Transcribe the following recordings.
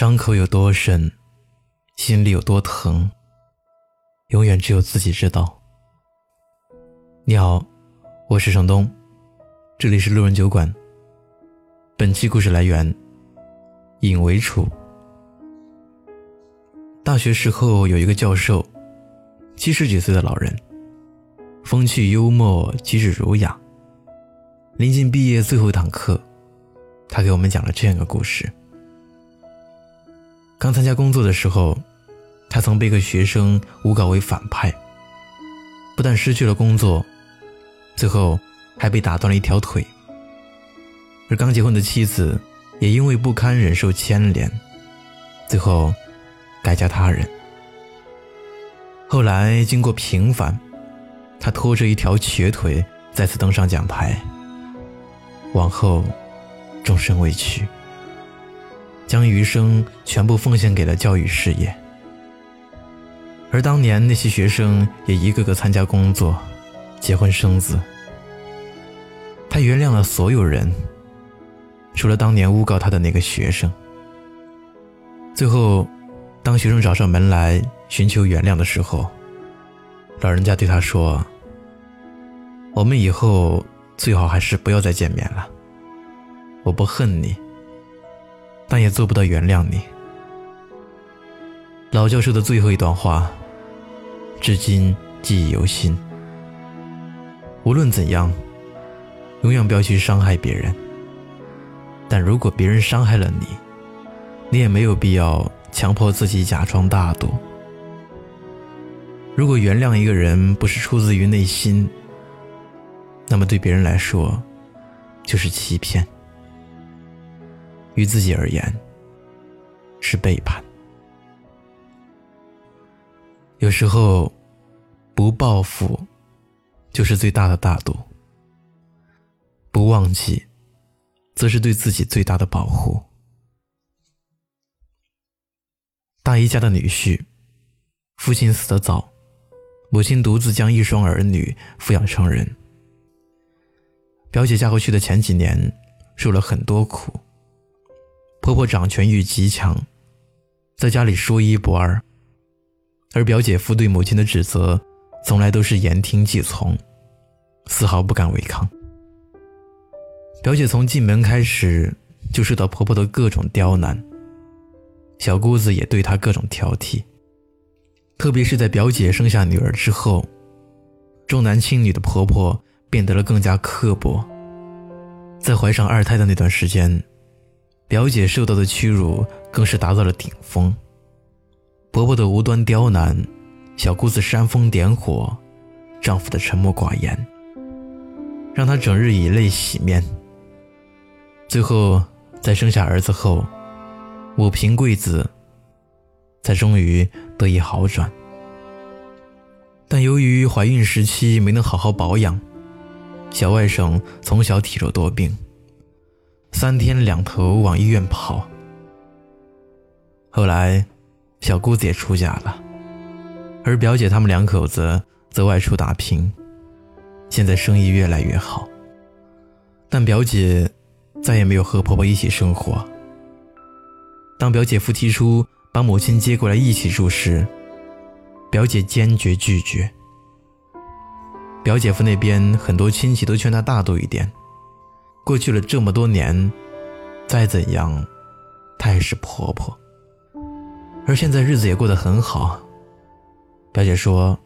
伤口有多深，心里有多疼，永远只有自己知道。你好，我是程东，这里是路人酒馆。本期故事来源：尹为楚。大学时候有一个教授，七十几岁的老人，风趣幽默，机智儒雅。临近毕业最后一堂课，他给我们讲了这样一个故事。刚参加工作的时候，他曾被一个学生诬告为反派，不但失去了工作，最后还被打断了一条腿。而刚结婚的妻子也因为不堪忍受牵连，最后改嫁他人。后来经过平反，他拖着一条瘸腿再次登上讲台，往后终身未娶。将余生全部奉献给了教育事业，而当年那些学生也一个个参加工作、结婚生子。他原谅了所有人，除了当年诬告他的那个学生。最后，当学生找上门来寻求原谅的时候，老人家对他说：“我们以后最好还是不要再见面了。我不恨你。”但也做不到原谅你。老教授的最后一段话，至今记忆犹新。无论怎样，永远不要去伤害别人。但如果别人伤害了你，你也没有必要强迫自己假装大度。如果原谅一个人不是出自于内心，那么对别人来说，就是欺骗。于自己而言，是背叛。有时候，不报复，就是最大的大度；不忘记，则是对自己最大的保护。大姨家的女婿，父亲死得早，母亲独自将一双儿女抚养成人。表姐嫁过去的前几年，受了很多苦。婆婆掌权欲极强，在家里说一不二，而表姐夫对母亲的指责，从来都是言听计从，丝毫不敢违抗。表姐从进门开始就受到婆婆的各种刁难，小姑子也对她各种挑剔，特别是在表姐生下女儿之后，重男轻女的婆婆变得了更加刻薄，在怀上二胎的那段时间。表姐受到的屈辱更是达到了顶峰。婆婆的无端刁难，小姑子煽风点火，丈夫的沉默寡言，让她整日以泪洗面。最后，在生下儿子后，母凭贵子，才终于得以好转。但由于怀孕时期没能好好保养，小外甥从小体弱多病。三天两头往医院跑。后来，小姑子也出嫁了，而表姐他们两口子则外出打拼，现在生意越来越好。但表姐再也没有和婆婆一起生活。当表姐夫提出把母亲接过来一起住时，表姐坚决拒绝。表姐夫那边很多亲戚都劝她大度一点。过去了这么多年，再怎样，她也是婆婆。而现在日子也过得很好。表姐说，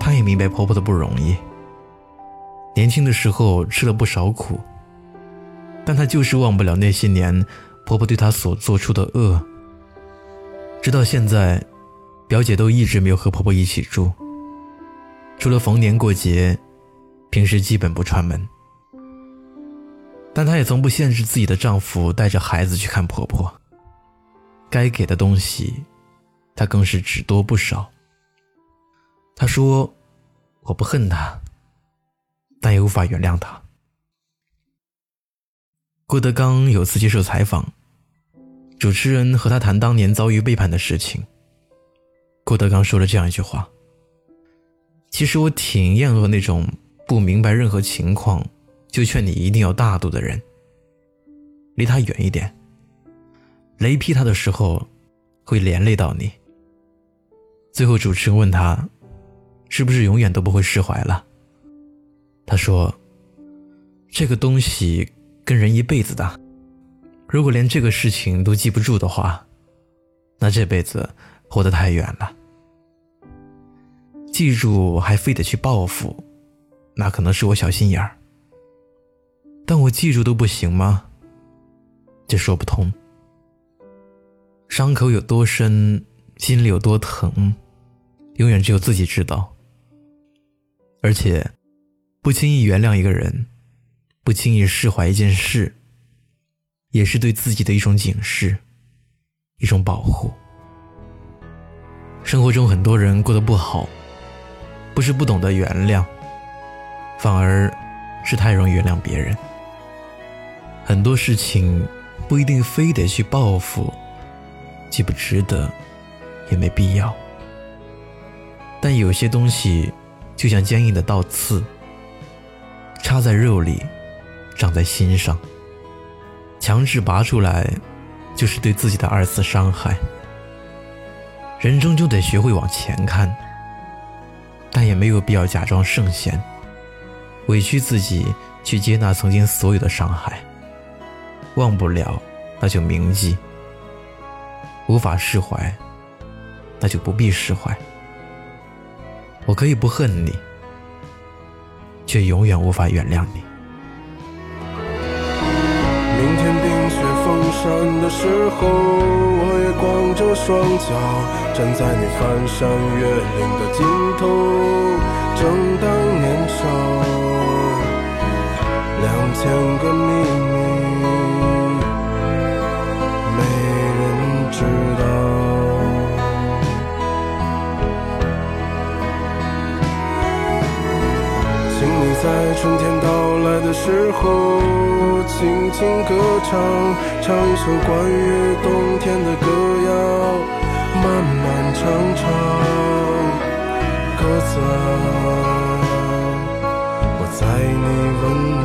她也明白婆婆的不容易。年轻的时候吃了不少苦，但她就是忘不了那些年婆婆对她所做出的恶。直到现在，表姐都一直没有和婆婆一起住，除了逢年过节，平时基本不串门。但她也从不限制自己的丈夫带着孩子去看婆婆。该给的东西，她更是只多不少。她说：“我不恨他，但也无法原谅他。”郭德纲有次接受采访，主持人和他谈当年遭遇背叛的事情。郭德纲说了这样一句话：“其实我挺厌恶那种不明白任何情况。”就劝你一定要大度的人，离他远一点。雷劈他的时候，会连累到你。最后主持人问他，是不是永远都不会释怀了？他说：“这个东西跟人一辈子的，如果连这个事情都记不住的话，那这辈子活得太远了。记住还非得去报复，那可能是我小心眼儿。但我记住都不行吗？这说不通。伤口有多深，心里有多疼，永远只有自己知道。而且。”不轻易原谅一个人，不轻易释怀一件事，也是对自己的一种警示，一种保护。生活中很多人过得不好，不是不懂得原谅，反而是太容易原谅别人。很多事情不一定非得去报复，既不值得，也没必要。但有些东西，就像坚硬的倒刺。插在肉里，长在心上。强制拔出来，就是对自己的二次伤害。人终究得学会往前看，但也没有必要假装圣贤，委屈自己去接纳曾经所有的伤害。忘不了，那就铭记；无法释怀，那就不必释怀。我可以不恨你。却永远无法原谅你。明天冰雪封山的时候，我也光着双脚站在你翻山越岭的尽头，正当年少，两千个在春天到来的时候，轻轻歌唱，唱一首关于冬天的歌谣，漫漫长长，鸽子啊，我在你温暖